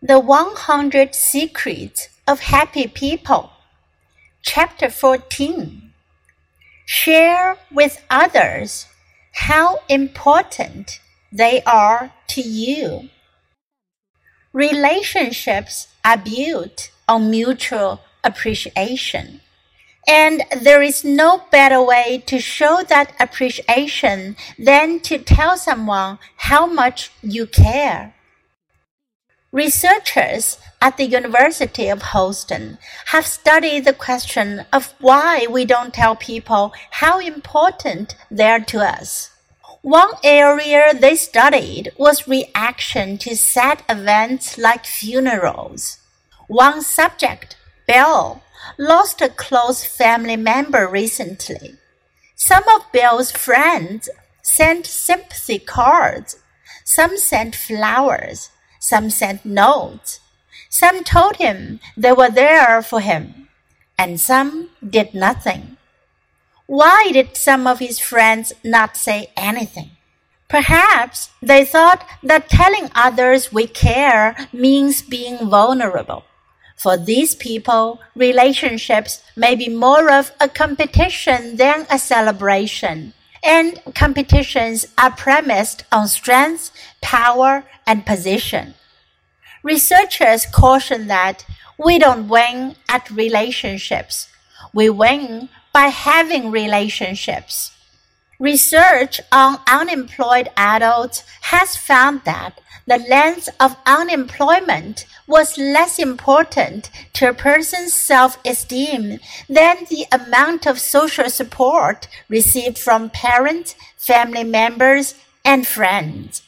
The 100 Secrets of Happy People. Chapter 14. Share with others how important they are to you. Relationships are built on mutual appreciation. And there is no better way to show that appreciation than to tell someone how much you care. Researchers at the University of Houston have studied the question of why we don't tell people how important they are to us. One area they studied was reaction to sad events like funerals. One subject, Bill, lost a close family member recently. Some of Bill's friends sent sympathy cards. Some sent flowers some sent notes. Some told him they were there for him, and some did nothing. Why did some of his friends not say anything? Perhaps they thought that telling others we care means being vulnerable. For these people, relationships may be more of a competition than a celebration, and competitions are premised on strength, power, and position. Researchers caution that we don't win at relationships. We win by having relationships. Research on unemployed adults has found that the length of unemployment was less important to a person's self-esteem than the amount of social support received from parents, family members, and friends.